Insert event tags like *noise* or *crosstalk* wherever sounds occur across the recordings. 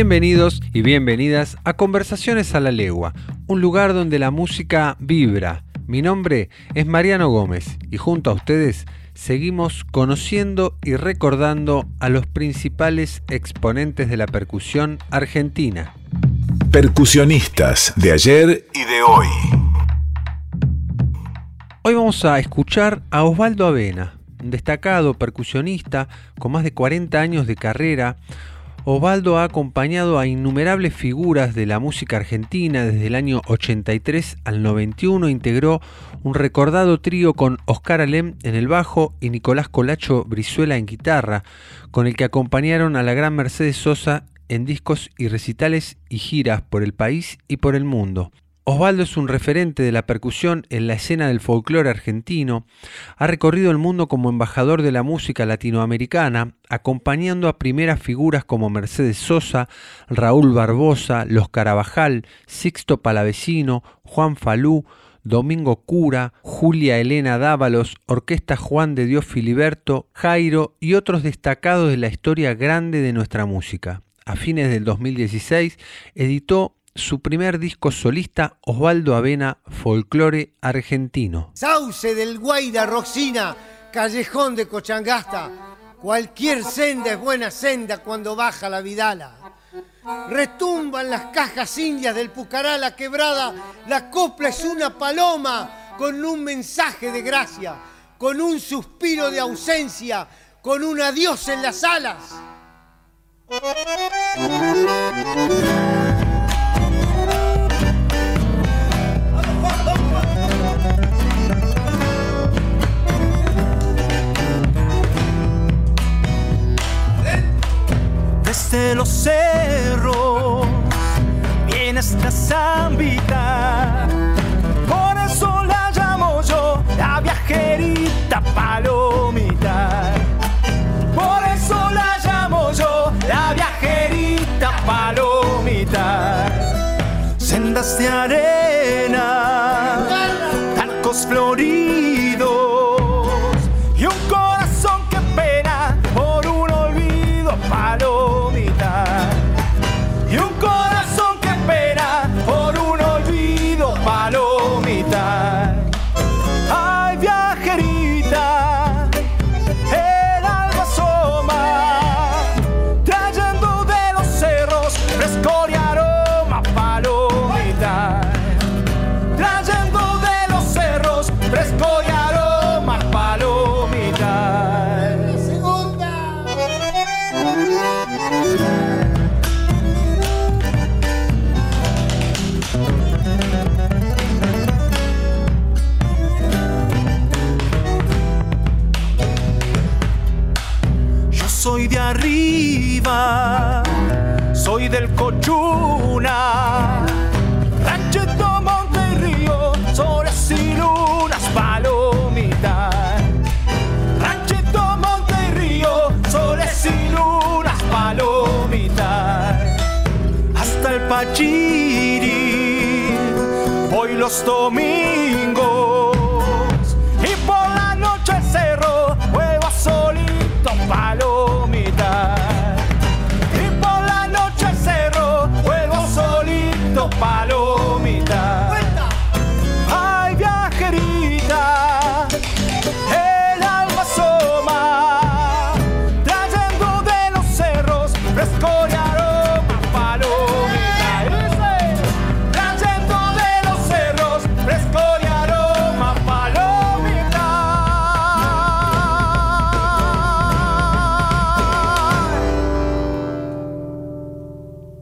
Bienvenidos y bienvenidas a Conversaciones a la Legua, un lugar donde la música vibra. Mi nombre es Mariano Gómez y junto a ustedes seguimos conociendo y recordando a los principales exponentes de la percusión argentina. Percusionistas de ayer y de hoy. Hoy vamos a escuchar a Osvaldo Avena, un destacado percusionista con más de 40 años de carrera, Osvaldo ha acompañado a innumerables figuras de la música argentina desde el año 83 al 91, integró un recordado trío con Oscar Alem en el bajo y Nicolás Colacho Brizuela en guitarra, con el que acompañaron a la gran Mercedes Sosa en discos y recitales y giras por el país y por el mundo. Osvaldo es un referente de la percusión en la escena del folclore argentino, ha recorrido el mundo como embajador de la música latinoamericana, acompañando a primeras figuras como Mercedes Sosa, Raúl Barbosa, Los Carabajal, Sixto Palavecino, Juan Falú, Domingo Cura, Julia Elena Dávalos, Orquesta Juan de Dios Filiberto, Jairo y otros destacados de la historia grande de nuestra música. A fines del 2016 editó su primer disco solista, Osvaldo Avena, Folclore Argentino. Sauce del Guaira Roxina, Callejón de Cochangasta, cualquier senda es buena senda cuando baja la Vidala. Retumban las cajas indias del Pucará la quebrada, la copla es una paloma con un mensaje de gracia, con un suspiro de ausencia, con un adiós en las alas. Desde los cerros viene esta zambita. Por eso la llamo yo la viajerita palomita. Por eso la llamo yo la viajerita palomita. Sendas de arena, talcos floridos voy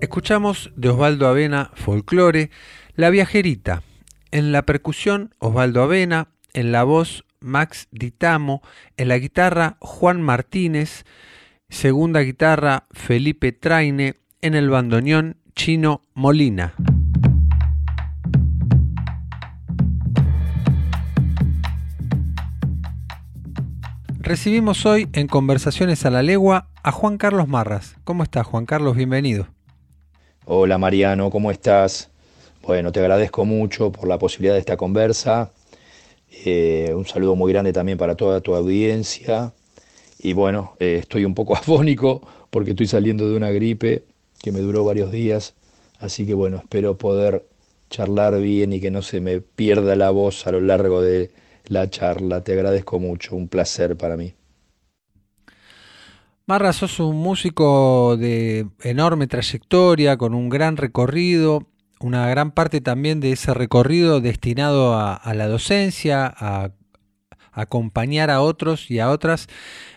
Escuchamos de Osvaldo Avena Folclore, La Viajerita. En la percusión, Osvaldo Avena. En la voz, Max Ditamo. En la guitarra, Juan Martínez. Segunda guitarra, Felipe Traine. En el bandoneón, Chino Molina. Recibimos hoy en Conversaciones a la Legua a Juan Carlos Marras. ¿Cómo estás, Juan Carlos? Bienvenido. Hola Mariano, ¿cómo estás? Bueno, te agradezco mucho por la posibilidad de esta conversa. Eh, un saludo muy grande también para toda tu audiencia. Y bueno, eh, estoy un poco *laughs* afónico porque estoy saliendo de una gripe que me duró varios días. Así que bueno, espero poder charlar bien y que no se me pierda la voz a lo largo de la charla. Te agradezco mucho, un placer para mí. Marra, sos un músico de enorme trayectoria, con un gran recorrido, una gran parte también de ese recorrido destinado a, la docencia, a, acompañar a otros y a otras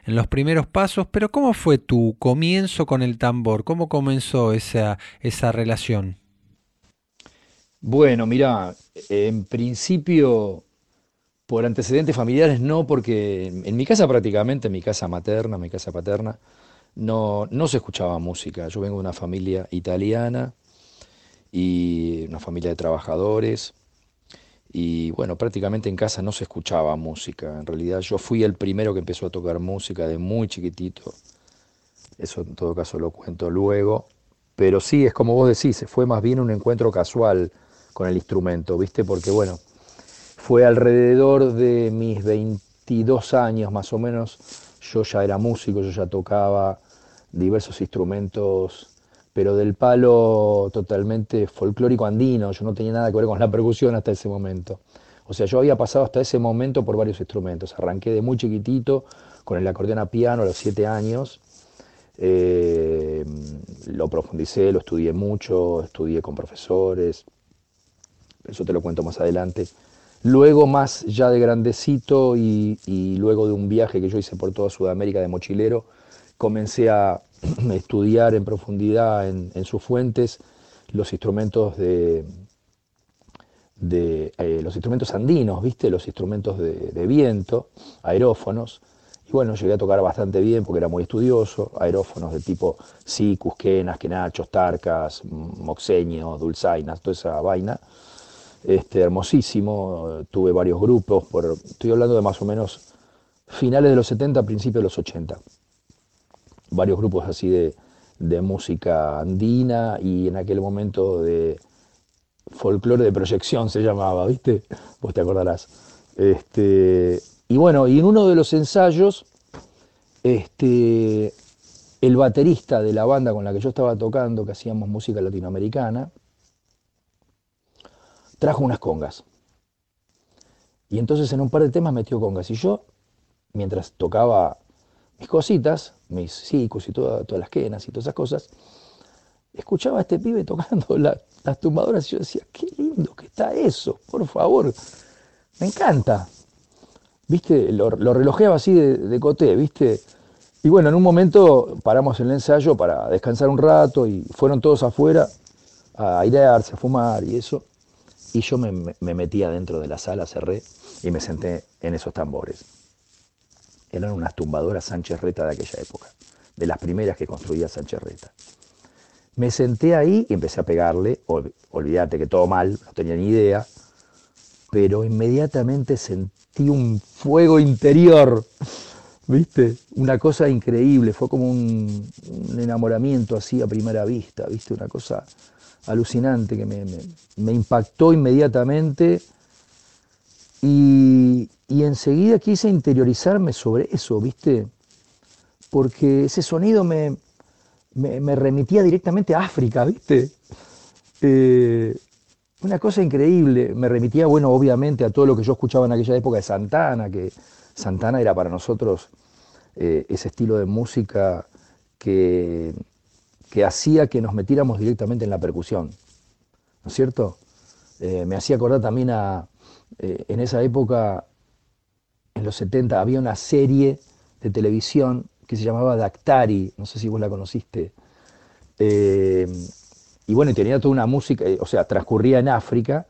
en los primeros pasos, pero ¿cómo fue tu comienzo con el tambor? ¿Cómo comenzó esa, esa relación? Bueno, mira, en principio por antecedentes familiares no, porque en mi casa prácticamente, en mi casa materna, mi casa paterna, no, no se escuchaba música. Yo vengo de una familia italiana y una familia de trabajadores. Y bueno, prácticamente en casa no se escuchaba música. En realidad yo fui el primero que empezó a tocar música de muy chiquitito. Eso en todo caso lo cuento luego. Pero sí, es como vos decís, fue más bien un encuentro casual con el instrumento, ¿viste? Porque bueno, fue alrededor de mis 22 años más o menos, yo ya era músico, yo ya tocaba diversos instrumentos, pero del palo totalmente folclórico andino, yo no tenía nada que ver con la percusión hasta ese momento. O sea, yo había pasado hasta ese momento por varios instrumentos. Arranqué de muy chiquitito con el acordeón a piano a los 7 años. Eh, lo profundicé, lo estudié mucho, estudié con profesores. Eso te lo cuento más adelante. Luego, más ya de grandecito y, luego de un viaje que yo hice por toda Sudamérica de mochilero, comencé a *clears throat* estudiar en profundidad en, sus fuentes los instrumentos de, eh, los instrumentos andinos, ¿viste? Los instrumentos de, viento, aerófonos. Y bueno, llegué a tocar bastante bien porque era muy estudioso. Aerófonos de tipo sicus, quenas, quenachos, tarcas, moxeños, dulzainas, toda esa vaina este, hermosísimo, tuve varios grupos, por, estoy hablando de más o menos finales de los 70, principios de los 80. Varios grupos así de, música andina y en aquel momento de folclore de proyección se llamaba, ¿viste? Vos te acordarás. Este, y bueno, y en uno de los ensayos, este, el baterista de la banda con la que yo estaba tocando, que hacíamos música latinoamericana, trajo unas congas. Y entonces en un par de temas metió congas. Y yo, mientras tocaba mis cositas, mis cicos y todas las quenas y todas esas cosas, escuchaba a este pibe tocando *laughs* las tumbadoras y yo decía, qué lindo que está eso, por favor, me encanta. ¿Viste? Lo, relojeaba así de, de, coté, ¿viste? Y bueno, en un momento paramos el ensayo para descansar un rato y fueron todos afuera a airearse, a fumar y eso. Y yo me, metí adentro de la sala, cerré y me senté en esos tambores. Eran unas tumbadoras Sánchez Reta de aquella época, de las primeras que construía Sánchez Reta. Me senté ahí y empecé a pegarle, olvídate que todo mal, no tenía ni idea, pero inmediatamente sentí un fuego interior, ¿viste? Una cosa increíble, fue como un, un enamoramiento así a primera vista, ¿viste? Una cosa alucinante que me, impactó inmediatamente y, enseguida quise interiorizarme sobre eso, ¿viste? Porque ese sonido me, me, remitía directamente a África, ¿viste? Eh, una cosa increíble, me remitía, bueno, obviamente a todo lo que yo escuchaba en aquella época de Santana, que Santana era para nosotros eh, ese estilo de música que, que hacía que nos metiéramos directamente en la percusión, ¿no es cierto? Eh, me hacía acordar también a, eh, en esa época, en los 70, había una serie de televisión que se llamaba Dactari, no sé si vos la conociste, eh, y bueno, tenía toda una música, o sea, transcurría en África,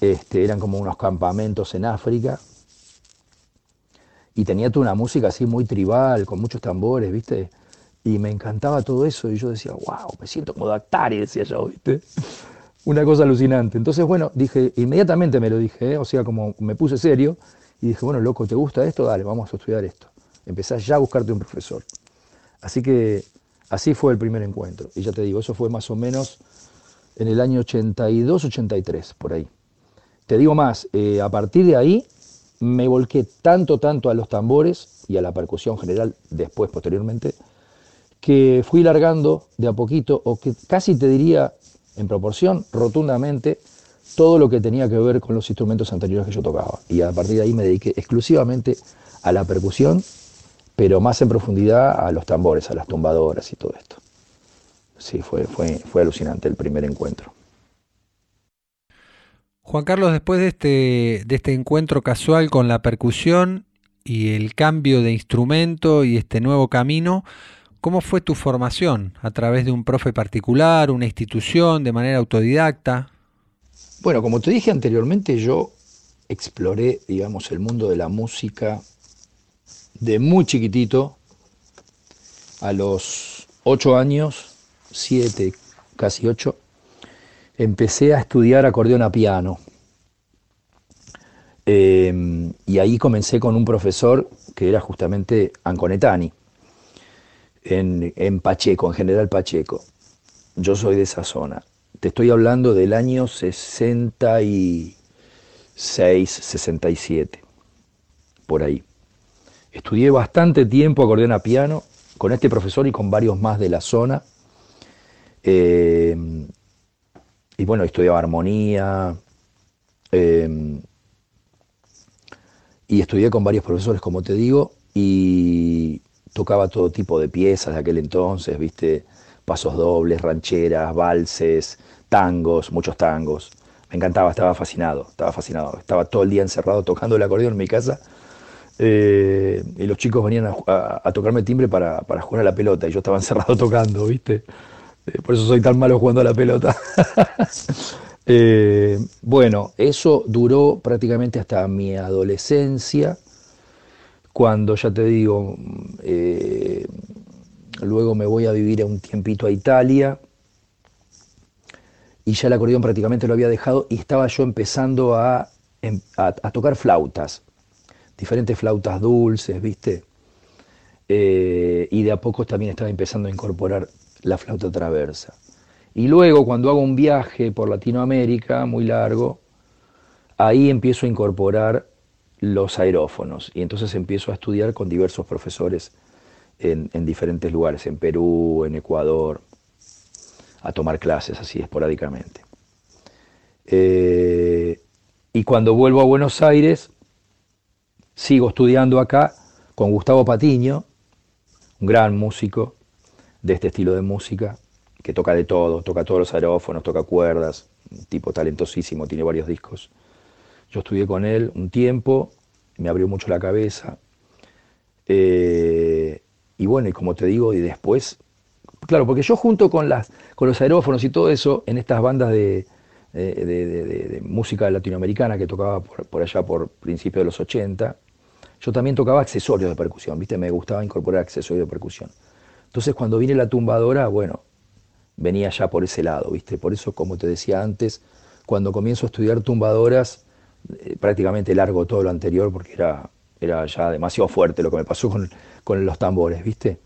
este, eran como unos campamentos en África, y tenía toda una música así muy tribal, con muchos tambores, ¿viste? Y me encantaba todo eso, y yo decía, wow, me siento como Dactari, decía yo, ¿viste? *laughs* Una cosa alucinante. Entonces, bueno, dije, inmediatamente me lo dije, ¿eh? o sea, como me puse serio, y dije, bueno, loco, ¿te gusta esto? Dale, vamos a estudiar esto. Empezás ya a buscarte un profesor. Así que así fue el primer encuentro. Y ya te digo, eso fue más o menos en el año 82, 83, por ahí. Te digo más, eh, a partir de ahí me volqué tanto, tanto a los tambores y a la percusión general después, posteriormente, que fui largando de a poquito, o que casi te diría en proporción, rotundamente, todo lo que tenía que ver con los instrumentos anteriores que yo tocaba. Y a partir de ahí me dediqué exclusivamente a la percusión, pero más en profundidad a los tambores, a las tumbadoras y todo esto. Sí, fue, fue, fue alucinante el primer encuentro. Juan Carlos, después de este, de este encuentro casual con la percusión y el cambio de instrumento y este nuevo camino, ¿cómo fue tu formación? ¿A través de un profe particular, una institución, de manera autodidacta? Bueno, como te dije anteriormente, yo exploré, digamos, el mundo de la música de muy chiquitito, a los ocho años, siete, casi ocho, empecé a estudiar acordeón a piano. Em, y ahí comencé con un profesor que era justamente Anconetani, en, en Pacheco, en General Pacheco. Yo soy de esa zona. Te estoy hablando del año 66, 67, por ahí. Estudié bastante tiempo acordeón a piano con este profesor y con varios más de la zona. Eh, y bueno, estudiaba armonía. Eh, y estudié con varios profesores, como te digo, y tocaba todo tipo de piezas de aquel entonces, viste, pasos dobles, rancheras, valses, tangos, muchos tangos. Me encantaba, estaba fascinado, estaba fascinado. Estaba todo el día encerrado tocando el acordeón en mi casa. Eh, y los chicos venían a, tocarme timbre para, jugar a la pelota y yo estaba *laughs* encerrado tocando, ¿viste? Eh, por eso soy tan malo jugando a la pelota. *laughs* Eh, bueno, eso duró prácticamente hasta mi adolescencia, cuando ya te digo, luego me voy a vivir un tiempito a Italia y ya el acordeón prácticamente lo había dejado y estaba yo empezando a, em, tocar flautas, diferentes flautas dulces, ¿viste? Eh, y de a poco también estaba empezando a incorporar la flauta traversa. Y luego cuando hago un viaje por Latinoamérica muy largo, ahí empiezo a incorporar los aerófonos y entonces empiezo a estudiar con diversos profesores en, en diferentes lugares, en Perú, en Ecuador, a tomar clases así esporádicamente. Eh, y cuando vuelvo a Buenos Aires, sigo estudiando acá con Gustavo Patiño, un gran músico de este estilo de música, que toca de todo, toca todos los aerófonos, toca cuerdas, un tipo talentosísimo, tiene varios discos. Yo estudié con él un tiempo, me abrió mucho la cabeza. Eh, y bueno, y como te digo, y después Claro, porque yo junto con, las, con los aerófonos y todo eso, en estas bandas de, música latinoamericana que tocaba por, allá por principios de los 80, yo también tocaba accesorios de percusión, ¿viste? Me gustaba incorporar accesorios de percusión. Entonces cuando vine la tumbadora, bueno, venía ya por ese lado, ¿viste? Por eso, como te decía antes, cuando comienzo a estudiar tumbadoras, eh, prácticamente largo todo lo anterior porque era, era ya demasiado fuerte lo que me pasó con, con los tambores, ¿viste?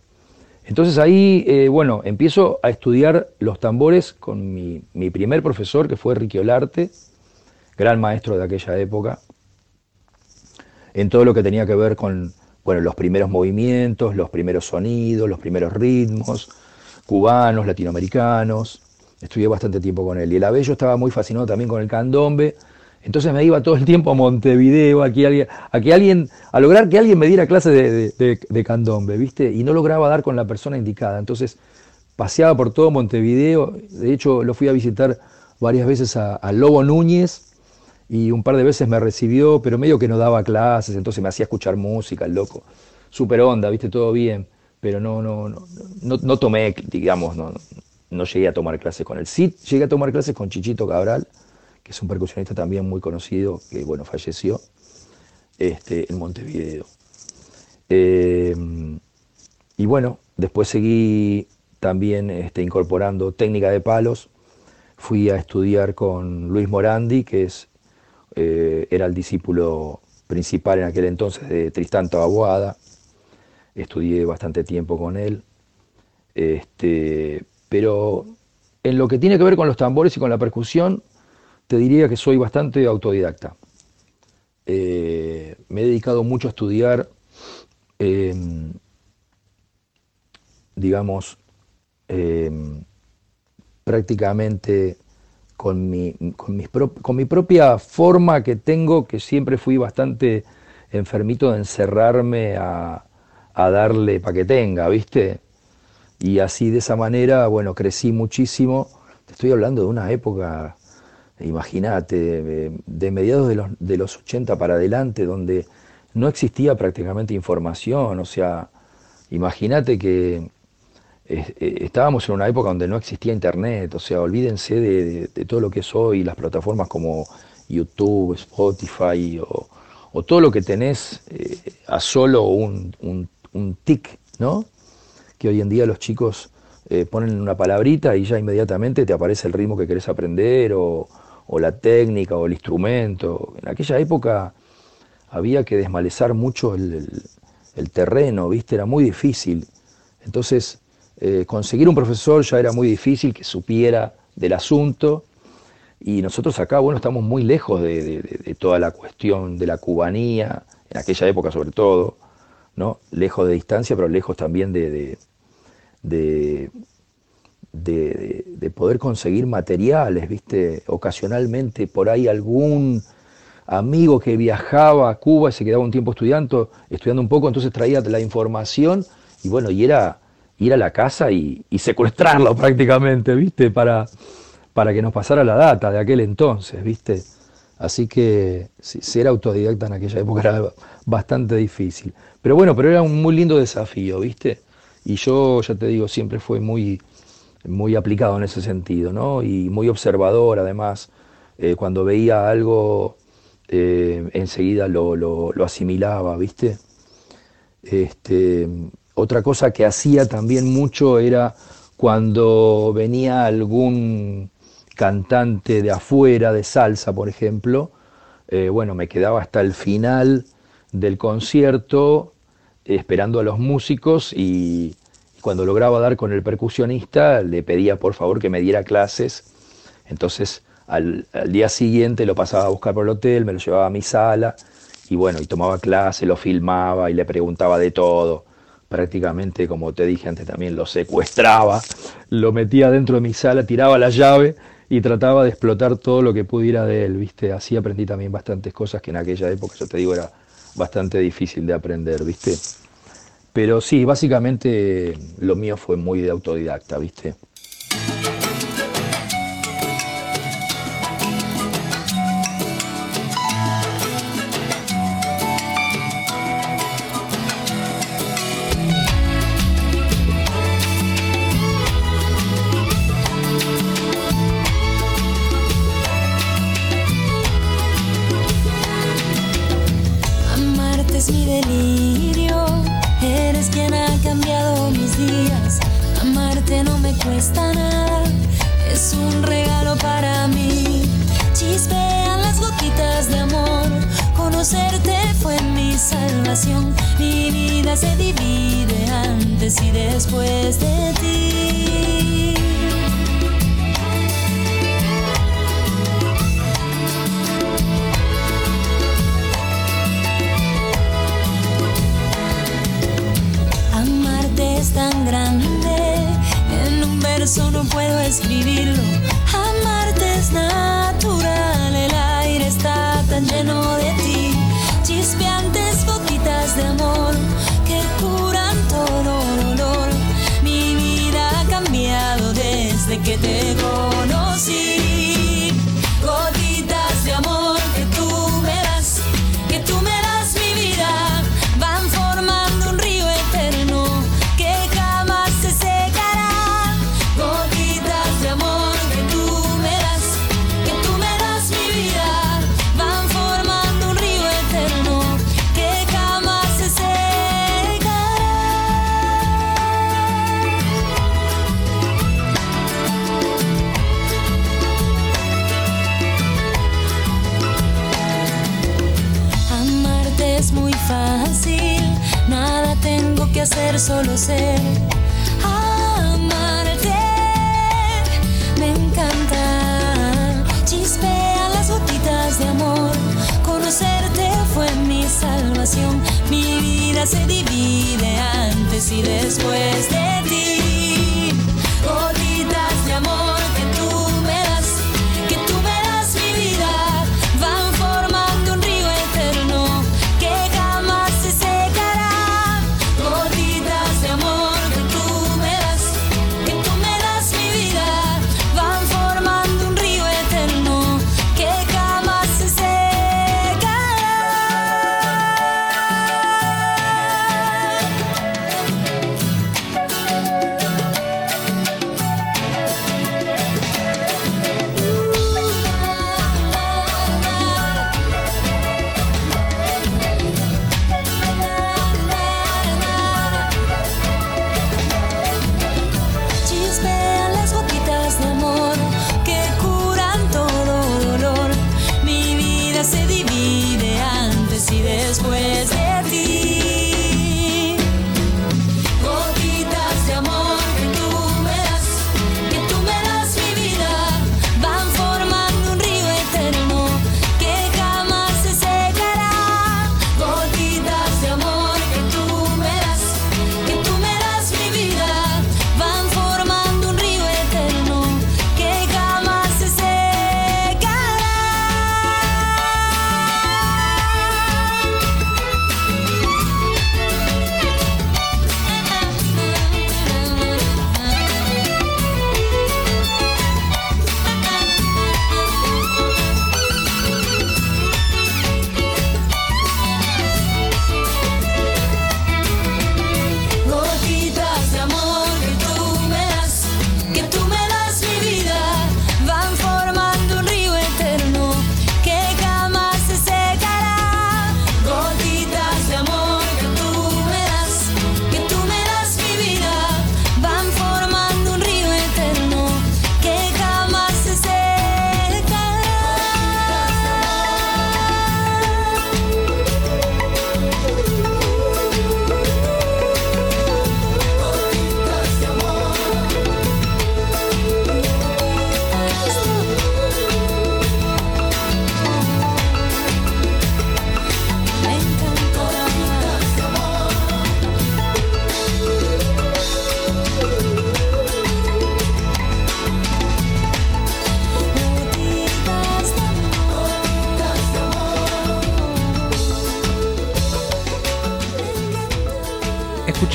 Entonces ahí, eh, bueno, empiezo a estudiar los tambores con mi, primer profesor, que fue Ricky Olarte, gran maestro de aquella época, en todo lo que tenía que ver con bueno, los primeros movimientos, los primeros sonidos, los primeros ritmos, cubanos, latinoamericanos. Estudié bastante tiempo con él. Y el Abello estaba muy fascinado también con el candombe, entonces me iba todo el tiempo a Montevideo, aquí alguien, a, alguien, a lograr que alguien me diera clase de, candombe, ¿viste? Y no lograba dar con la persona indicada. Entonces paseaba por todo Montevideo, de hecho lo fui a visitar varias veces a, Lobo Núñez y un par de veces me recibió, pero medio que no daba clases, entonces me hacía escuchar música, el loco. Super onda, ¿viste? Todo bien, pero no, no, no, no, tomé, digamos, no, no llegué a tomar clases con él. Sí llegué a tomar clases con Chichito Cabral, que es un percusionista también muy conocido, que bueno, falleció este, en Montevideo. Eh, y bueno, después seguí también este, incorporando técnica de palos. Fui a estudiar con Luis Morandi, que es, eh, era el discípulo principal en aquel entonces de Tristán Taboada. Estudié bastante tiempo con él. Este, pero en lo que tiene que ver con los tambores y con la percusión, te diría que soy bastante autodidacta. Eh, me he dedicado mucho a estudiar, em, digamos, em, prácticamente con mi, propia forma que tengo, que siempre fui bastante enfermito de encerrarme a, a darle para que tenga, ¿viste? Y así de esa manera, bueno, crecí muchísimo. Te estoy hablando de una época, imagínate, de, mediados de los, de los 80 para adelante, donde no existía prácticamente información. O sea, imagínate que eh, estábamos en una época donde no existía internet. O sea, olvídense de, todo lo que es hoy, las plataformas como YouTube, Spotify o, todo lo que tenés eh, a solo un, un, un tic, ¿no? que hoy en día los chicos eh, ponen una palabrita y ya inmediatamente te aparece el ritmo que querés aprender o, la técnica o el instrumento. En aquella época había que desmalezar mucho el, terreno, ¿viste? Era muy difícil. Entonces, eh, conseguir un profesor ya era muy difícil que supiera del asunto. Y nosotros acá, bueno, estamos muy lejos de toda la cuestión de la cubanía, en aquella época sobre todo. ¿no? Lejos de distancia, pero lejos también de, de, poder conseguir materiales, ¿viste? Ocasionalmente por ahí algún amigo que viajaba a Cuba y se quedaba un tiempo estudiando, estudiando un poco, entonces traía la información y bueno, y era ir a la casa y, secuestrarlo *laughs* prácticamente, ¿viste? Para, para que nos pasara la data de aquel entonces, ¿viste? Así que ser autodidacta en aquella época era bastante difícil. Pero bueno, pero era un muy lindo desafío, ¿viste? Y yo, ya te digo, siempre fue muy, muy aplicado en ese sentido, ¿no? Y muy observador, además. Eh, cuando veía algo, eh, enseguida lo, lo, asimilaba, ¿viste? Este, otra cosa que hacía también mucho era cuando venía algún cantante de afuera, de salsa, por ejemplo, eh, bueno, me quedaba hasta el final del concierto esperando a los músicos y cuando lograba dar con el percusionista le pedía por favor que me diera clases. Entonces al, día siguiente lo pasaba a buscar por el hotel, me lo llevaba a mi sala y bueno, y tomaba clase, lo filmaba y le preguntaba de todo. Prácticamente, como te dije antes también, lo secuestraba, lo metía dentro de mi sala, tiraba la llave y trataba de explotar todo lo que pudiera de él, ¿viste? Así aprendí también bastantes cosas que en aquella época, yo te digo, era bastante difícil de aprender, ¿viste? Pero sí, básicamente lo mío fue muy de autodidacta, ¿viste? Mi vida se divide antes y después de ti. Amarte es tan grande, en un verso no puedo escribirlo. Amarte es natural solo ser. Amarte, me encanta. Chispean las gotitas de amor. Conocerte fue mi salvación. Mi vida se divide antes y después de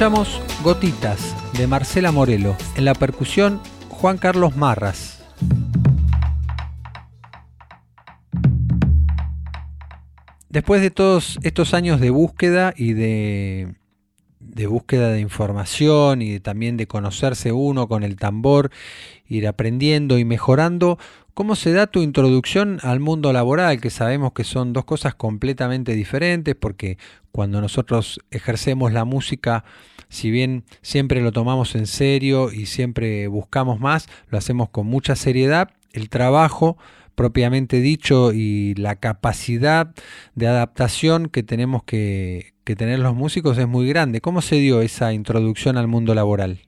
Escuchamos Gotitas de Marcela Morelo. En la percusión, Juan Carlos Marras. Después de todos estos años de búsqueda y de, de búsqueda de información y también de conocerse uno con el tambor, ir aprendiendo y mejorando, ¿Cómo se da tu introducción al mundo laboral? Que sabemos que son dos cosas completamente diferentes porque cuando nosotros ejercemos la música, si bien siempre lo tomamos en serio y siempre buscamos más, lo hacemos con mucha seriedad, el trabajo propiamente dicho y la capacidad de adaptación que tenemos que, que tener los músicos es muy grande. ¿Cómo se dio esa introducción al mundo laboral?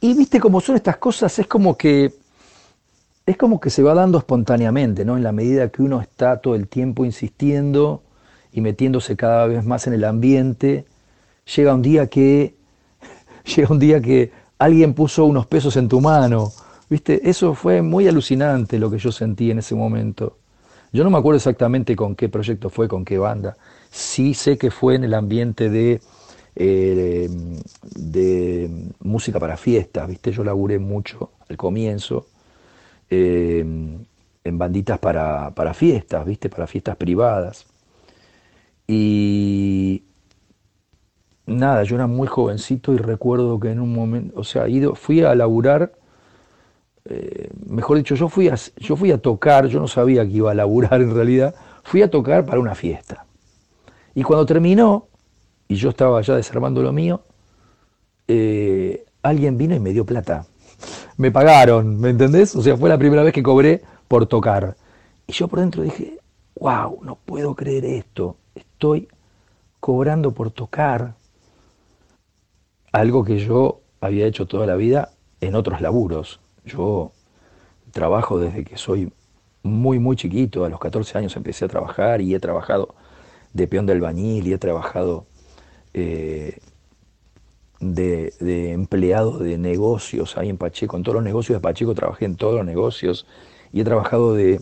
Y viste cómo son estas cosas, es como que es como que se va dando espontáneamente, ¿no? En la medida que uno está todo el tiempo insistiendo y metiéndose cada vez más en el ambiente, llega un día que *laughs* llega un día que alguien puso unos pesos en tu mano. ¿Viste? Eso fue muy alucinante lo que yo sentí en ese momento. Yo no me acuerdo exactamente con qué proyecto fue, con qué banda. Sí sé que fue en el ambiente de eh, de música para fiestas, ¿viste? Yo laburé mucho al comienzo eh, en banditas para, para, fiestas, ¿viste? Para fiestas privadas. Y nada, yo era muy jovencito y recuerdo que en un momento, o sea, ido, fui a laburar, eh, mejor dicho, yo fui, a, yo fui a tocar, yo no sabía que iba a laburar en realidad, fui a tocar para una fiesta. Y cuando terminó, y yo estaba ya desarmando lo mío, eh, alguien vino y me dio plata. Me pagaron, ¿me entendés? O sea, fue la primera vez que cobré por tocar. Y yo por dentro dije, wow, no puedo creer esto, estoy cobrando por tocar algo que yo había hecho toda la vida en otros laburos. Yo trabajo desde que soy muy, muy chiquito, a los 14 años empecé a trabajar y he trabajado de peón de albañil y he trabajado eh, de, empleado de negocios ahí en Pacheco, en todos los negocios de Pacheco trabajé en todos los negocios y he trabajado de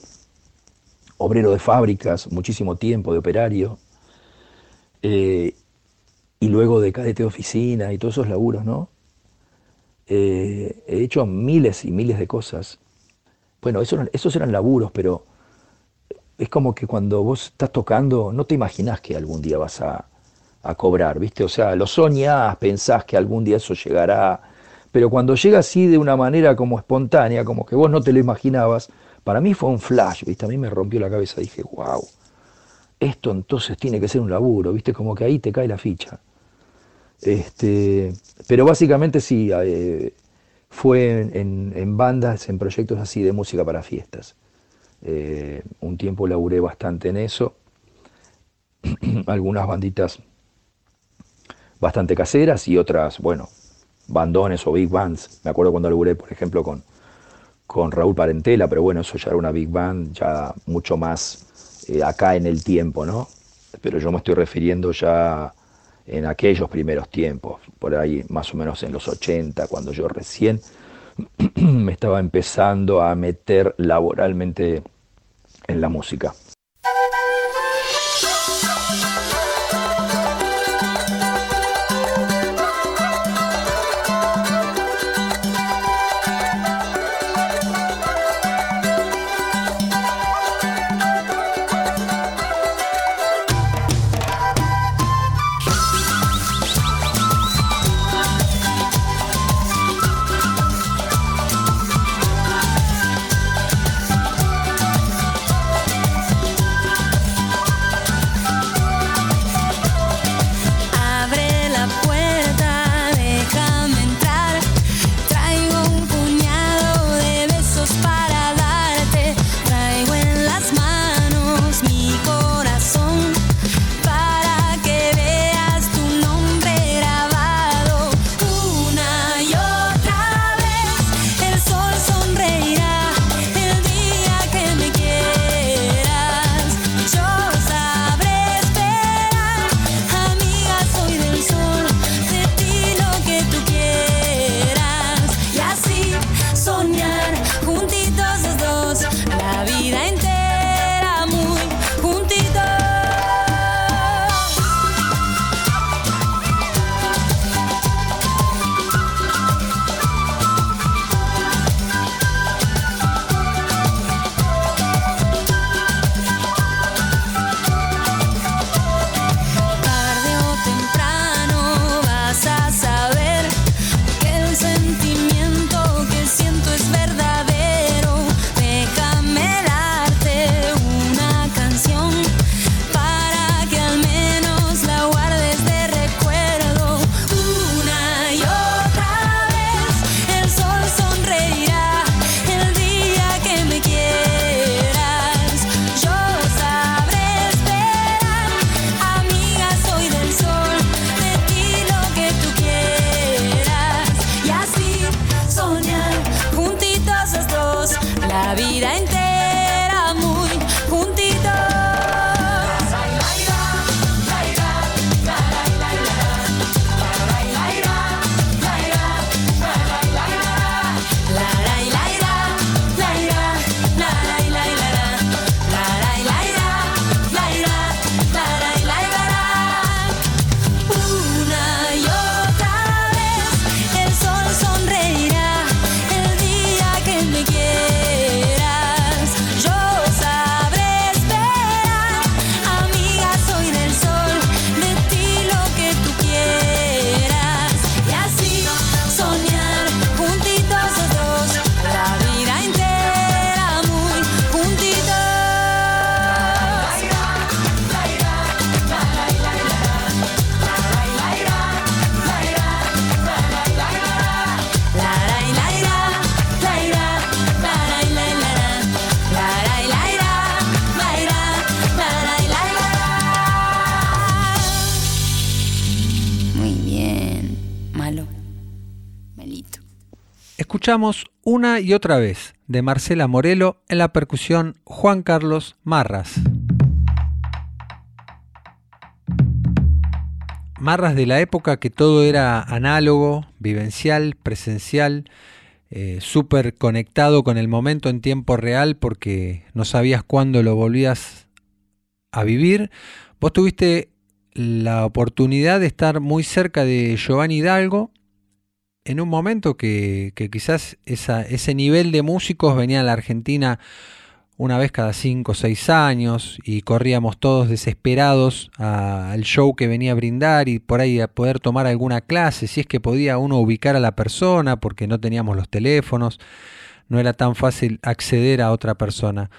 obrero de fábricas muchísimo tiempo, de operario, eh, y luego de cadete de oficina y todos esos laburos, ¿no? Eh, he hecho miles y miles de cosas. Bueno, esos eran laburos, pero es como que cuando vos estás tocando, no te imaginás que algún día vas a, cobrar, ¿viste? O sea, lo soñás, pensás que algún día eso llegará, pero cuando llega así de una manera como espontánea, como que vos no te lo imaginabas, para mí fue un flash, ¿viste? A mí me rompió la cabeza, dije, wow, esto entonces tiene que ser un laburo, ¿viste? Como que ahí te cae la ficha. Este, pero básicamente sí, eh, fue en, bandas, en proyectos así de música para fiestas. Eh, un tiempo laburé bastante en eso. *clears throat* Algunas banditas bastante caseras y otras, bueno, bandones o big bands. Me acuerdo cuando laburé, por ejemplo, con, con Raúl Parentela, pero bueno, eso ya era una big band, ya mucho más eh, acá en el tiempo, ¿no? Pero yo me estoy refiriendo ya en aquellos primeros tiempos, por ahí más o menos en los 80, cuando yo recién *clears throat* me estaba empezando a meter laboralmente en la música. Una y otra vez de Marcela Morelo en la percusión Juan Carlos Marras. Marras de la época que todo era análogo, vivencial, presencial, eh, súper conectado con el momento en tiempo real porque no sabías cuándo lo volvías a vivir. Vos tuviste la oportunidad de estar muy cerca de Giovanni Hidalgo en un momento que, quizás ese nivel de músicos venía a la Argentina una vez cada cinco o seis años y corríamos todos desesperados al show que venía a brindar y por ahí a poder tomar alguna clase, si es que podía uno ubicar a la persona porque no teníamos los teléfonos, no era tan fácil acceder a otra persona.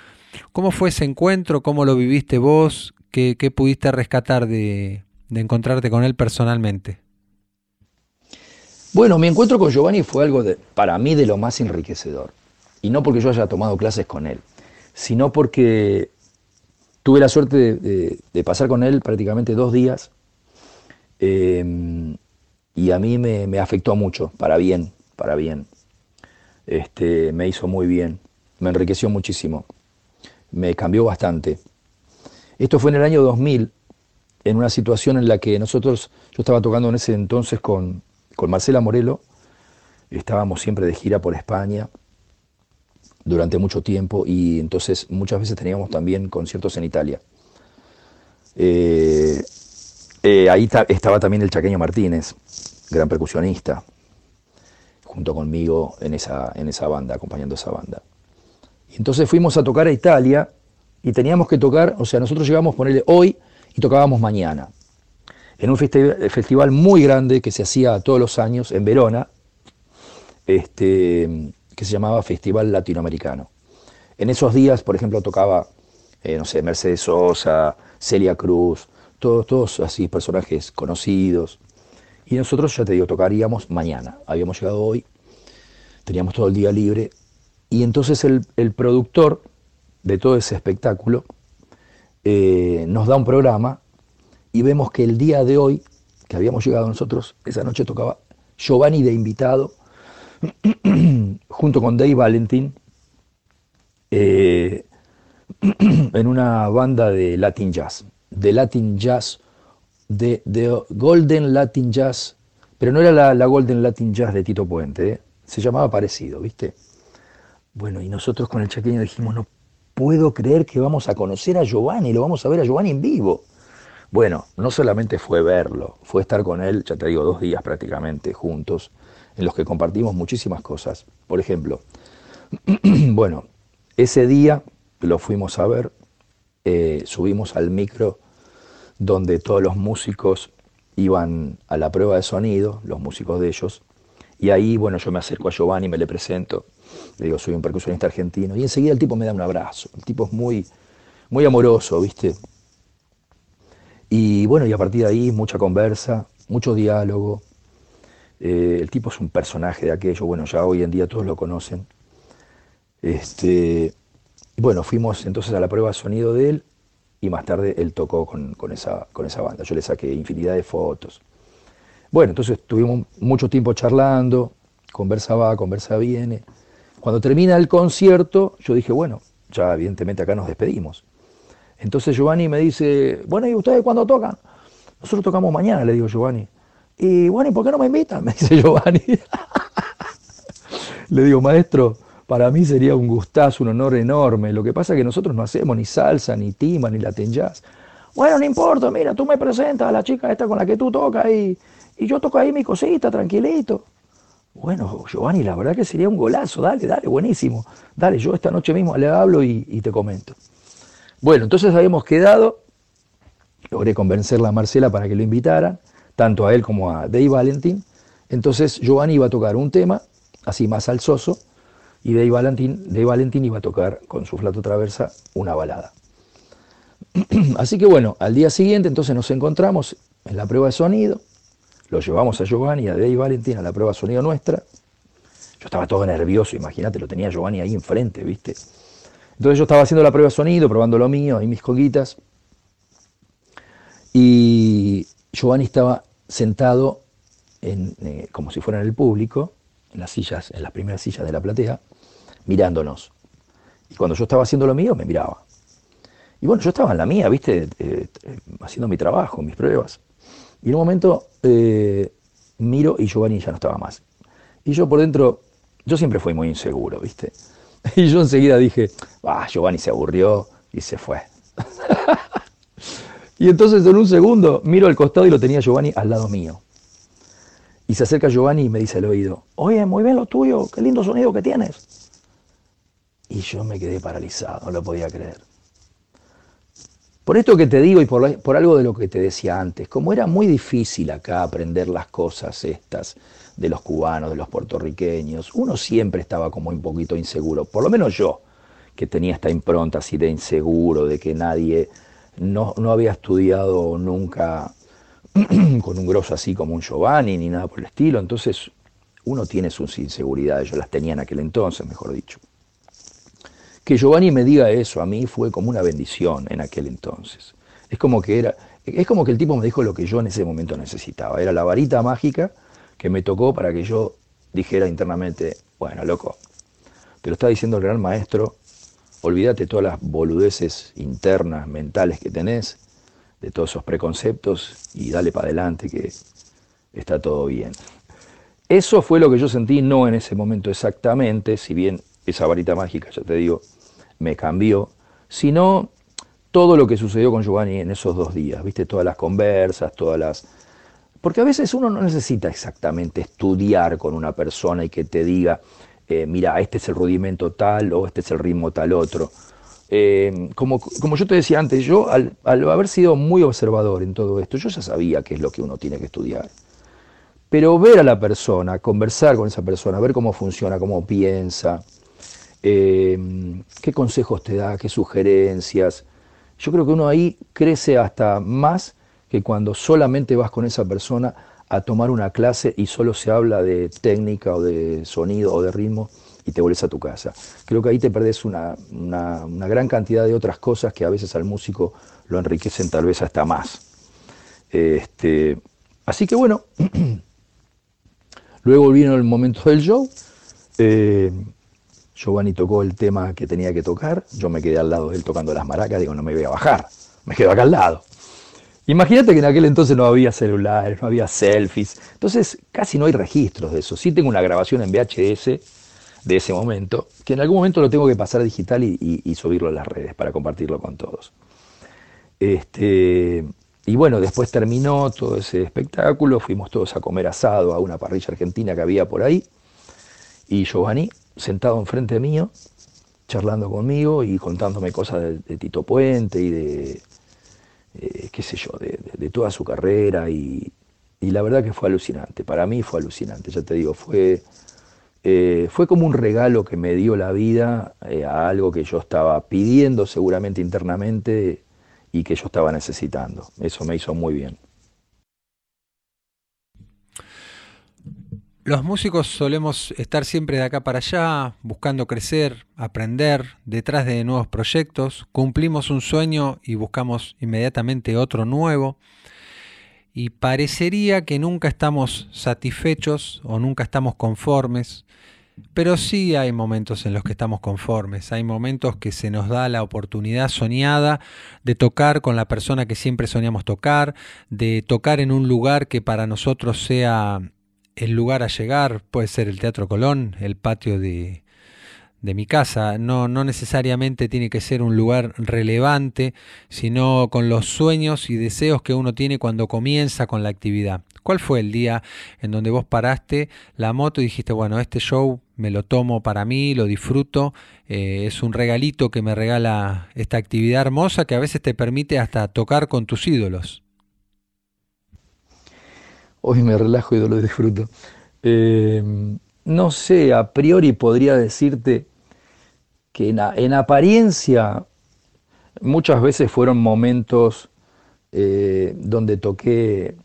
¿Cómo fue ese encuentro? ¿Cómo lo viviste vos? ¿Qué, pudiste rescatar de, encontrarte con él personalmente? Bueno, mi encuentro con Giovanni fue algo de, para mí de lo más enriquecedor. Y no porque yo haya tomado clases con él, sino porque tuve la suerte de, pasar con él prácticamente dos días. Em, y a mí me, afectó mucho, para bien, para bien. Este, me hizo muy bien, me enriqueció muchísimo, me cambió bastante. Esto fue en el año 2000, en una situación en la que nosotros, yo estaba tocando en ese entonces con, Marcela Morelo, estábamos siempre de gira por España durante mucho tiempo y entonces muchas veces teníamos también conciertos en Italia. Eh, eh, ahí estaba también el Chaqueño Martínez, gran percusionista, junto conmigo en esa, en esa banda, acompañando esa banda. Y entonces fuimos a tocar a Italia y teníamos que tocar, o sea, nosotros llegamos a ponerle hoy y tocábamos mañana. En un festival muy grande que se hacía todos los años en Verona, este, que se llamaba Festival Latinoamericano. En esos días, por ejemplo, tocaba, eh, no sé, Mercedes Sosa, Celia Cruz, todos, todos así personajes conocidos. Y nosotros, ya te digo, tocaríamos mañana. Habíamos llegado hoy, teníamos todo el día libre. Y entonces el, el productor de todo ese espectáculo, eh, nos da un programa y vemos que el día de hoy, que habíamos llegado nosotros, esa noche tocaba Giovanni de invitado, *clears throat* junto con Dave Valentin, eh, *clears throat* en una banda de Latin Jazz, de Latin Jazz, de, Golden Latin Jazz, pero no era la, Golden Latin Jazz de Tito Puente, ¿eh? se llamaba parecido, ¿viste? Bueno, y nosotros con el chaqueño dijimos, no puedo creer que vamos a conocer a Giovanni, lo vamos a ver a Giovanni en vivo. Bueno, no solamente fue verlo, fue estar con él, ya te digo, dos días prácticamente juntos, en los que compartimos muchísimas cosas. Por ejemplo, *clears throat* bueno, ese día lo fuimos a ver, eh, subimos al micro donde todos los músicos iban a la prueba de sonido, los músicos de ellos, y ahí, bueno, yo me acerco a Giovanni, me le presento, le digo, soy un percusionista argentino. Y enseguida el tipo me da un abrazo. El tipo es muy, muy amoroso, ¿viste? Y bueno, y a partir de ahí mucha conversa, mucho diálogo. Eh, el tipo es un personaje de aquello, bueno, ya hoy en día todos lo conocen. Este, bueno, fuimos entonces a la prueba de sonido de él y más tarde él tocó con, esa, con esa banda. Yo le saqué infinidad de fotos. Bueno, entonces tuvimos mucho tiempo charlando, conversa va, conversa viene. Cuando termina el concierto, yo dije, bueno, ya evidentemente acá nos despedimos. Entonces Giovanni me dice, bueno, ¿y ustedes cuándo tocan? Nosotros tocamos mañana, le digo Giovanni. Y bueno, ¿y por qué no me invitan? *laughs* Me dice Giovanni. *laughs* le digo, maestro, para mí sería un gustazo, un honor enorme. Lo que pasa es que nosotros no hacemos ni salsa, ni tima, ni latin jazz. Bueno, no importa, mira, tú me presentas a la chica esta con la que tú tocas y, y yo toco ahí mi cosita, tranquilito. Bueno, Giovanni, la verdad que sería un golazo, dale, dale, buenísimo. Dale, yo esta noche mismo le hablo y, te comento. Bueno, entonces habíamos quedado, logré convencerla a Marcela para que lo invitaran, tanto a él como a Dave Valentin. Entonces Giovanni iba a tocar un tema, así más alzoso, y Dave Valentin, Dave Valentin iba a tocar con su flato traversa una balada. *clears throat* Así que bueno, al día siguiente entonces nos encontramos en la prueba de sonido, lo llevamos a Giovanni, a Dave Valentín, a la prueba de sonido nuestra. Yo estaba todo nervioso, imagínate, lo tenía Giovanni ahí enfrente, ¿viste? Entonces yo estaba haciendo la prueba de sonido, probando lo mío, ahí mis coquitas. Y Giovanni estaba sentado en, eh, como si fuera en el público, en las sillas, en las primeras sillas de la platea, mirándonos. Y cuando yo estaba haciendo lo mío, me miraba. Y bueno, yo estaba en la mía, ¿viste? Eh, eh, haciendo mi trabajo, mis pruebas. Y en un momento miro y Giovanni ya no estaba más. Y yo por dentro, yo siempre fui muy inseguro, ¿viste? *laughs* Y yo enseguida dije, ah, Giovanni se aburrió y se fue. *laughs* y entonces en un segundo miro al costado y lo tenía Giovanni al lado mío. Y se acerca Giovanni y me dice al oído, oye, muy bien lo tuyo, qué lindo sonido que tienes. Y yo me quedé paralizado, no lo podía creer. Por esto que te digo y por, por, algo de lo que te decía antes, como era muy difícil acá aprender las cosas estas de los cubanos, de los puertorriqueños, uno siempre estaba como un poquito inseguro, por lo menos yo, que tenía esta impronta así de inseguro, de que nadie, no, no había estudiado nunca *clears throat* con un grosso así como un Giovanni ni nada por el estilo, entonces uno tiene sus inseguridades, yo las tenía en aquel entonces, mejor dicho. Que Giovanni me diga eso a mí fue como una bendición en aquel entonces. Es como que era, es como que el tipo me dijo lo que yo en ese momento necesitaba. Era la varita mágica que me tocó para que yo dijera internamente, bueno, loco, te lo está diciendo el gran maestro, olvídate todas las boludeces internas, mentales que tenés, de todos esos preconceptos y dale para adelante que está todo bien. Eso fue lo que yo sentí, no en ese momento exactamente, si bien esa varita mágica, ya te digo, me cambió, sino todo lo que sucedió con Giovanni en esos dos días, viste, todas las conversas, todas las... Porque a veces uno no necesita exactamente estudiar con una persona y que te diga, eh, mira, este es el rudimento tal o este es el ritmo tal otro. Eh, como, como, yo te decía antes, yo al, haber sido muy observador en todo esto, yo ya sabía qué es lo que uno tiene que estudiar. Pero ver a la persona, conversar con esa persona, ver cómo funciona, cómo piensa, eh, qué consejos te da, qué sugerencias. Yo creo que uno ahí crece hasta más que cuando solamente vas con esa persona a tomar una clase y solo se habla de técnica o de sonido o de ritmo y te vuelves a tu casa. Creo que ahí te perdés una, una, gran cantidad de otras cosas que a veces al músico lo enriquecen tal vez hasta más. Este, así que bueno, *clears throat* luego vino el momento del show. Eh, Giovanni tocó el tema que tenía que tocar, yo me quedé al lado de él tocando las maracas, digo, no me voy a bajar, me quedo acá al lado. Imagínate que en aquel entonces no había celulares, no había selfies, entonces casi no hay registros de eso. Sí tengo una grabación en VHS de ese momento, que en algún momento lo tengo que pasar digital y, subirlo a las redes para compartirlo con todos. Este, y bueno, después terminó todo ese espectáculo, fuimos todos a comer asado a una parrilla argentina que había por ahí, y Giovanni sentado enfrente mío, charlando conmigo y contándome cosas de, Tito Puente y de, eh, qué sé yo, de, toda su carrera y, la verdad que fue alucinante, para mí fue alucinante, ya te digo, fue, eh, fue como un regalo que me dio la vida eh, a algo que yo estaba pidiendo seguramente internamente y que yo estaba necesitando, eso me hizo muy bien. Los músicos solemos estar siempre de acá para allá, buscando crecer, aprender, detrás de nuevos proyectos, cumplimos un sueño y buscamos inmediatamente otro nuevo. Y parecería que nunca estamos satisfechos o nunca estamos conformes, pero sí hay momentos en los que estamos conformes, hay momentos que se nos da la oportunidad soñada de tocar con la persona que siempre soñamos tocar, de tocar en un lugar que para nosotros sea el lugar a llegar puede ser el Teatro Colón, el patio de, de mi casa. No, no necesariamente tiene que ser un lugar relevante, sino con los sueños y deseos que uno tiene cuando comienza con la actividad. ¿Cuál fue el día en donde vos paraste la moto y dijiste, bueno, este show me lo tomo para mí, lo disfruto, eh, es un regalito que me regala esta actividad hermosa que a veces te permite hasta tocar con tus ídolos? Hoy me relajo y lo disfruto. Eh, no sé, a priori podría decirte que en, apariencia muchas veces fueron momentos eh, donde toqué,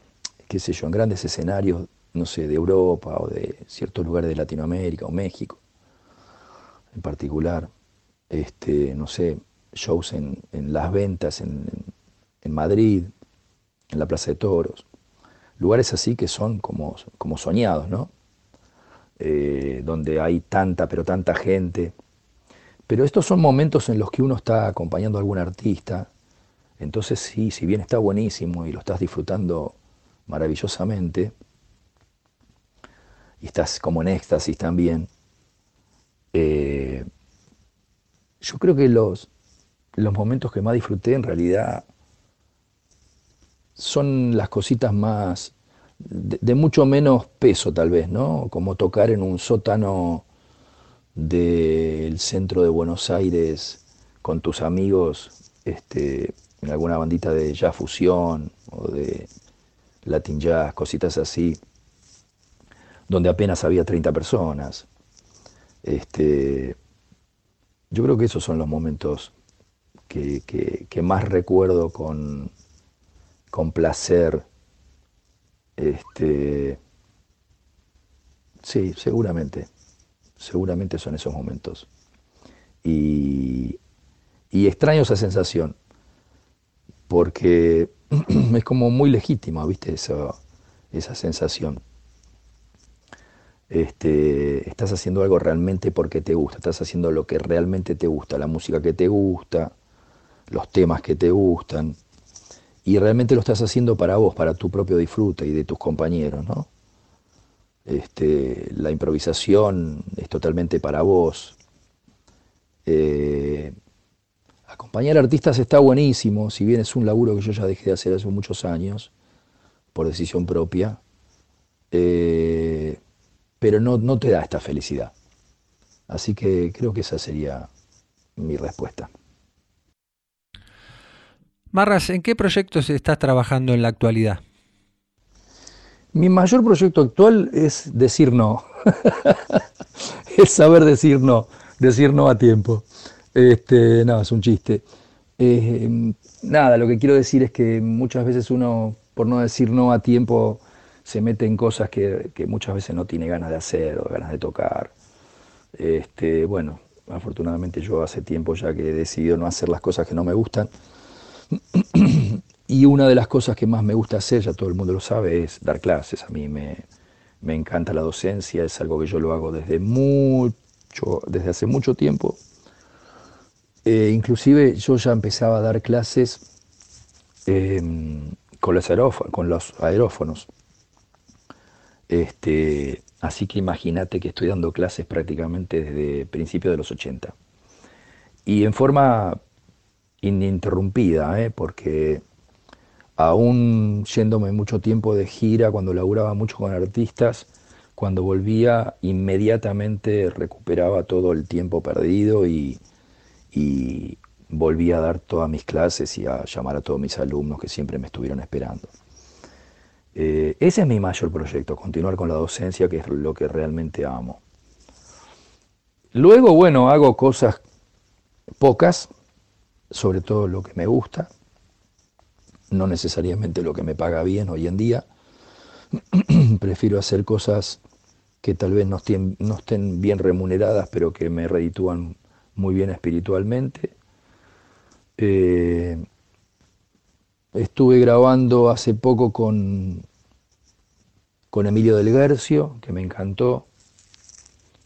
qué sé yo, en grandes escenarios, no sé, de Europa o de ciertos lugares de Latinoamérica o México en particular. Este, no sé, shows en, Las Ventas, en, en Madrid, en la Plaza de Toros lugares así que son como, como soñados, ¿no? eh, donde hay tanta, pero tanta gente. Pero estos son momentos en los que uno está acompañando a algún artista. Entonces sí, si bien está buenísimo y lo estás disfrutando maravillosamente, y estás como en éxtasis también, eh, yo creo que los, los momentos que más disfruté en realidad son las cositas más, de, mucho menos peso tal vez, ¿no? Como tocar en un sótano del centro de Buenos Aires con tus amigos, este, en alguna bandita de jazz fusión o de Latin jazz, cositas así, donde apenas había 30 personas. Este, yo creo que esos son los momentos que, más recuerdo con, con placer. Este, sí, seguramente, seguramente son esos momentos. Y, extraño esa sensación, porque *clears throat* es como muy legítima, ¿viste? Esa, esa sensación. Este, estás haciendo algo realmente porque te gusta, estás haciendo lo que realmente te gusta, la música que te gusta, los temas que te gustan, y realmente lo estás haciendo para vos, para tu propio disfrute y de tus compañeros, ¿no? Este, la improvisación es totalmente para vos. Eh, acompañar artistas está buenísimo, si bien es un laburo que yo ya dejé de hacer hace muchos años, por decisión propia, eh, pero no, no te da esta felicidad. Así que creo que esa sería mi respuesta. Marras, ¿en qué proyectos estás trabajando en la actualidad? Mi mayor proyecto actual es decir no. *laughs* es saber decir no, decir no a tiempo. Este, no, es un chiste. Eh, nada, lo que quiero decir es que muchas veces uno, por no decir no a tiempo, se mete en cosas que, muchas veces no tiene ganas de hacer o ganas de tocar. Este, bueno, afortunadamente yo hace tiempo ya que he decidido no hacer las cosas que no me gustan y una de las cosas que más me gusta hacer, ya todo el mundo lo sabe, es dar clases. A mí me, encanta la docencia, es algo que yo lo hago desde mucho, desde hace mucho tiempo. Eh, inclusive yo ya empezaba a dar clases em, con, los con los aerófonos. Este, así que imagínate que estoy dando clases prácticamente desde principios de los 80. Y en forma ininterrumpida, ¿eh? porque aún yéndome mucho tiempo de gira, cuando laburaba mucho con artistas, cuando volvía inmediatamente recuperaba todo el tiempo perdido y, y volvía a dar todas mis clases y a llamar a todos mis alumnos que siempre me estuvieron esperando. Eh, ese es mi mayor proyecto, continuar con la docencia, que es lo que realmente amo. Luego, bueno, hago cosas pocas, sobre todo lo que me gusta, no necesariamente lo que me paga bien hoy en día. *clears throat* Prefiero hacer cosas que tal vez no estén, no estén bien remuneradas, pero que me reditúan muy bien espiritualmente. Eh, estuve grabando hace poco con, con Emilio del Guercio, que me encantó,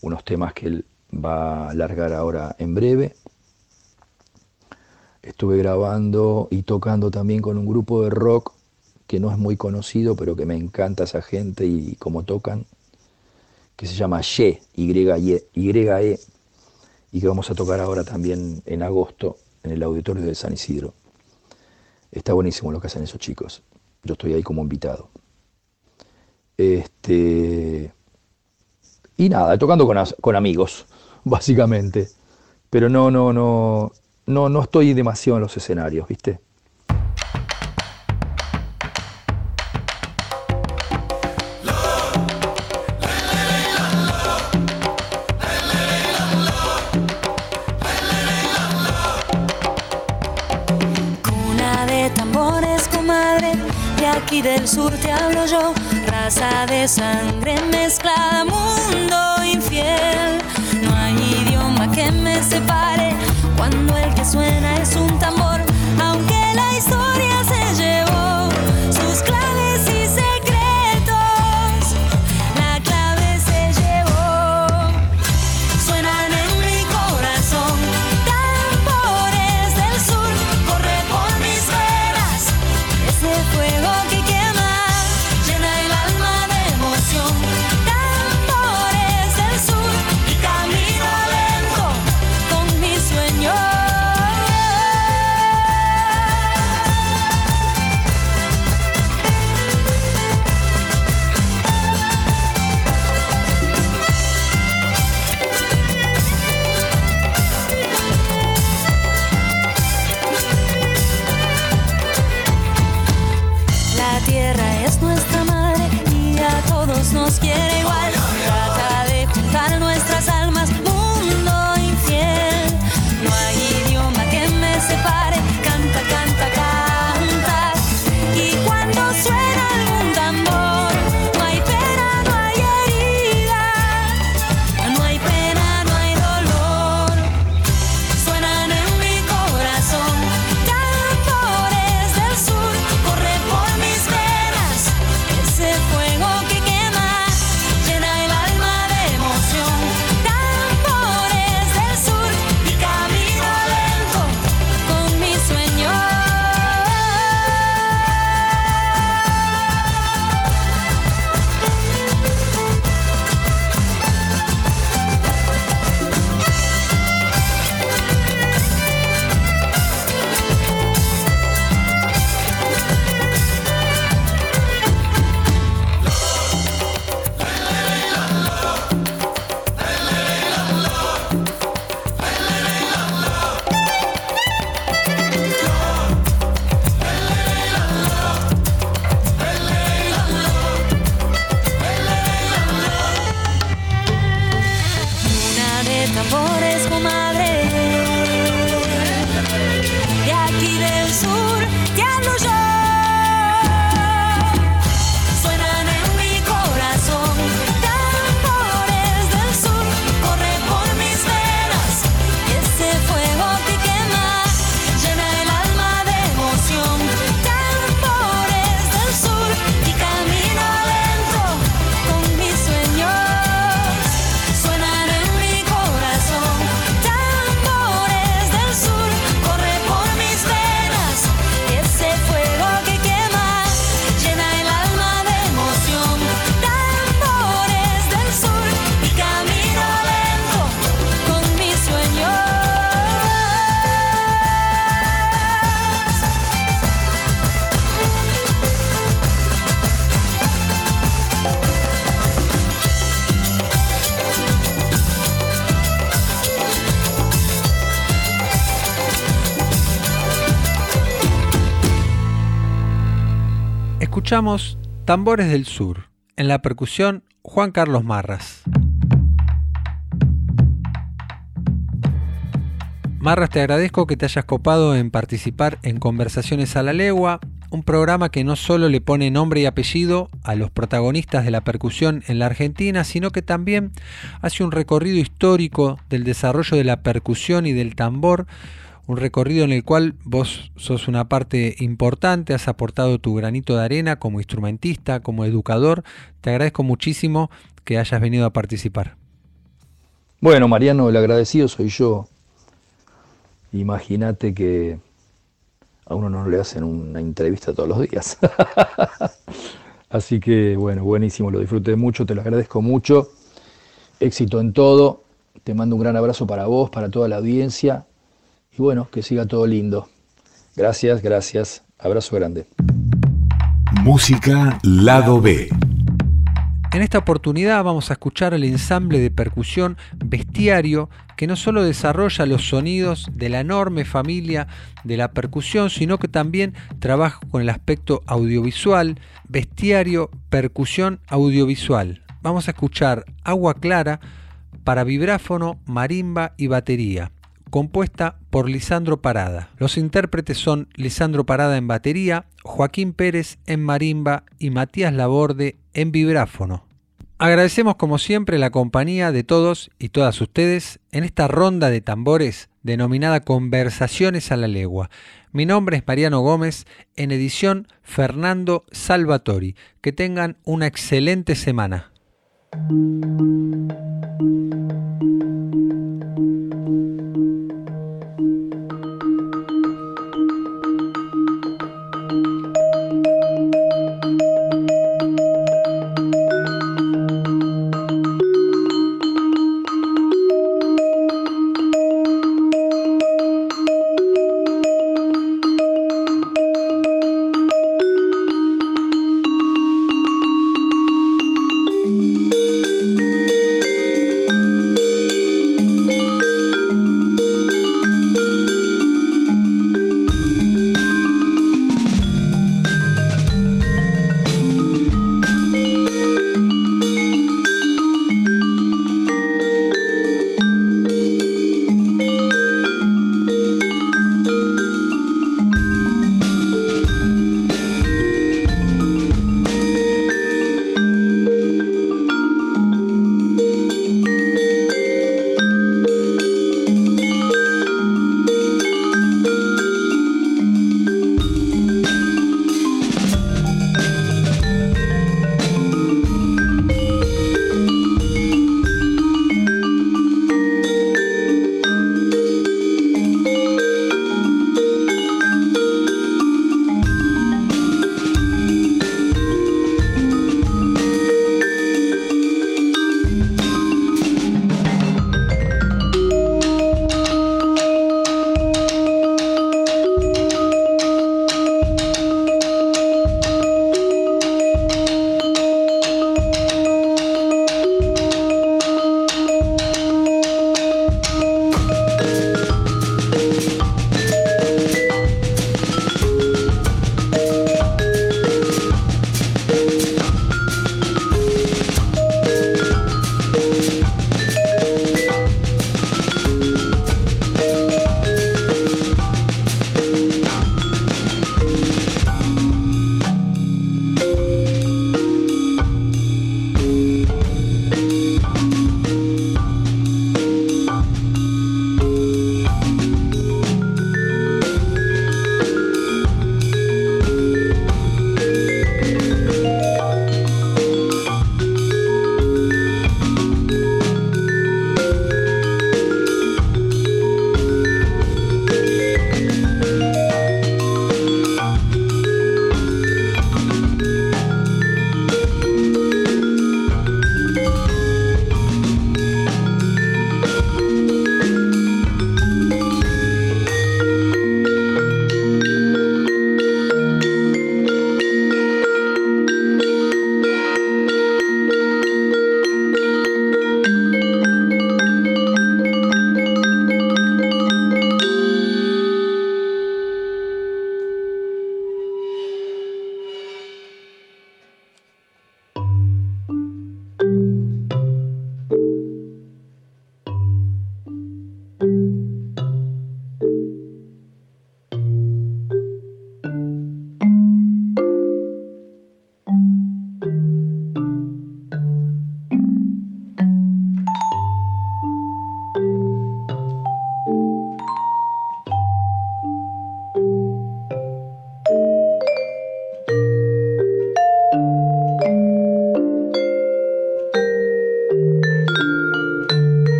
unos temas que él va a largar ahora en breve. Estuve grabando y tocando también con un grupo de rock que no es muy conocido, pero que me encanta esa gente y cómo tocan, que se llama Ye, Y-E, y y que vamos a tocar ahora también en agosto en el auditorio de San Isidro. Está buenísimo lo que hacen esos chicos. Yo estoy ahí como invitado. Este, y nada, tocando con, con amigos, *laughs* básicamente. Pero no, no, no, no, no estoy demasiado en los escenarios, ¿viste? Del sur te hablo yo, raza de sangre mezclada, mundo infiel, no hay idioma que me separe cuando el que suena es un tambor, aunque la historia Tambores del Sur. En la percusión, Juan Carlos Marras. Marras, te agradezco que te hayas copado en participar en Conversaciones a la Legua, un programa que no solo le pone nombre y apellido a los protagonistas de la percusión en la Argentina, sino que también hace un recorrido histórico del desarrollo de la percusión y del tambor, un recorrido en el cual vos sos una parte importante, has aportado tu granito de arena como instrumentista, como educador. Te agradezco muchísimo que hayas venido a participar. Bueno, Mariano, el agradecido soy yo. Imagínate que a uno no le hacen una entrevista todos los días. *laughs* Así que, bueno, buenísimo, lo disfruté mucho, te lo agradezco mucho. Éxito en todo. Te mando un gran abrazo para vos, para toda la audiencia. Y bueno, que siga todo lindo. Gracias, gracias. Abrazo grande. Música Lado B. En esta oportunidad vamos a escuchar el ensamble de percusión Bestiario, que no solo desarrolla los sonidos de la enorme familia de la percusión, sino que también trabaja con el aspecto audiovisual, Bestiario, percusión audiovisual. Vamos a escuchar Agua Clara para vibráfono, marimba y batería compuesta por Lisandro Parada. Los intérpretes son Lisandro Parada en batería, Joaquín Pérez en marimba y Matías Laborde en vibráfono. Agradecemos como siempre la compañía de todos y todas ustedes en esta ronda de tambores denominada Conversaciones a la Legua. Mi nombre es Mariano Gómez, en edición Fernando Salvatori. Que tengan una excelente semana. Thank you.